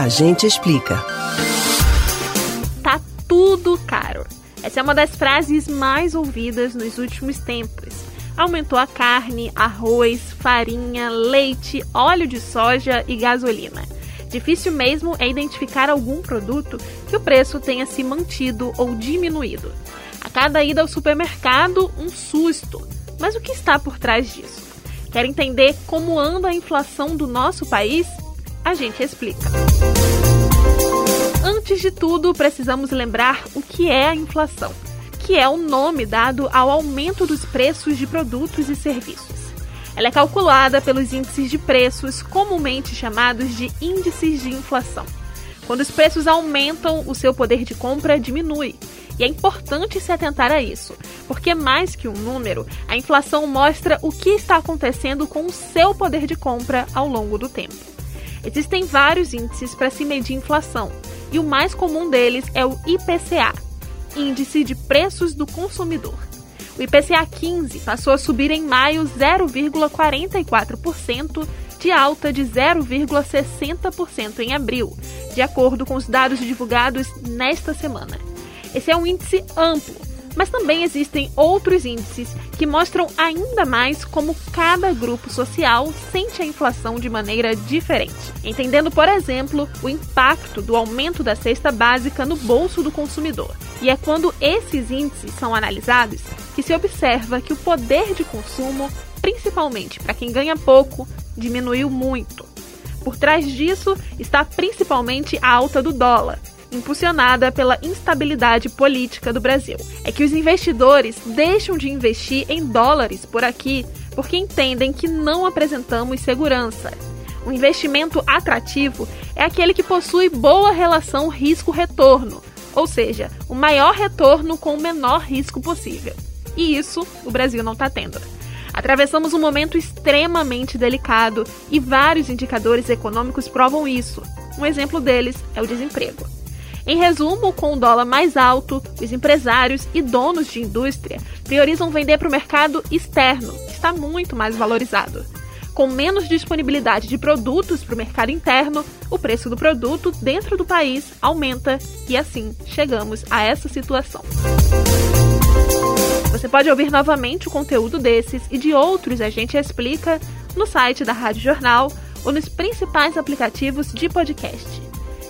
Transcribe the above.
A gente explica. Tá tudo caro. Essa é uma das frases mais ouvidas nos últimos tempos. Aumentou a carne, arroz, farinha, leite, óleo de soja e gasolina. Difícil mesmo é identificar algum produto que o preço tenha se mantido ou diminuído. A cada ida ao supermercado, um susto. Mas o que está por trás disso? Quer entender como anda a inflação do nosso país? A gente explica. Antes de tudo, precisamos lembrar o que é a inflação, que é o nome dado ao aumento dos preços de produtos e serviços. Ela é calculada pelos índices de preços, comumente chamados de índices de inflação. Quando os preços aumentam, o seu poder de compra diminui. E é importante se atentar a isso, porque mais que um número, a inflação mostra o que está acontecendo com o seu poder de compra ao longo do tempo. Existem vários índices para se medir inflação, e o mais comum deles é o IPCA, Índice de Preços do Consumidor. O IPCA 15 passou a subir em maio 0,44%, de alta de 0,60% em abril, de acordo com os dados divulgados nesta semana. Esse é um índice amplo, mas também existem outros índices que mostram ainda mais como cada grupo social sente a inflação de maneira diferente, entendendo, por exemplo, o impacto do aumento da cesta básica no bolso do consumidor. E é quando esses índices são analisados que se observa que o poder de consumo, principalmente para quem ganha pouco, diminuiu muito. Por trás disso está principalmente a alta do dólar, impulsionada pela instabilidade política do Brasil. É que os investidores deixam de investir em dólares por aqui porque entendem que não apresentamos segurança. Um investimento atrativo é aquele que possui boa relação risco-retorno, ou seja, o maior retorno com o menor risco possível. E isso o Brasil não está tendo. Atravessamos um momento extremamente delicado e vários indicadores econômicos provam isso. Um exemplo deles é o desemprego. Em resumo, com o dólar mais alto, os empresários e donos de indústria priorizam vender para o mercado externo, que está muito mais valorizado. Com menos disponibilidade de produtos para o mercado interno, o preço do produto dentro do país aumenta e assim chegamos a essa situação. Você pode ouvir novamente o conteúdo desses e de outros a gente explica no site da Rádio Jornal ou nos principais aplicativos de podcast.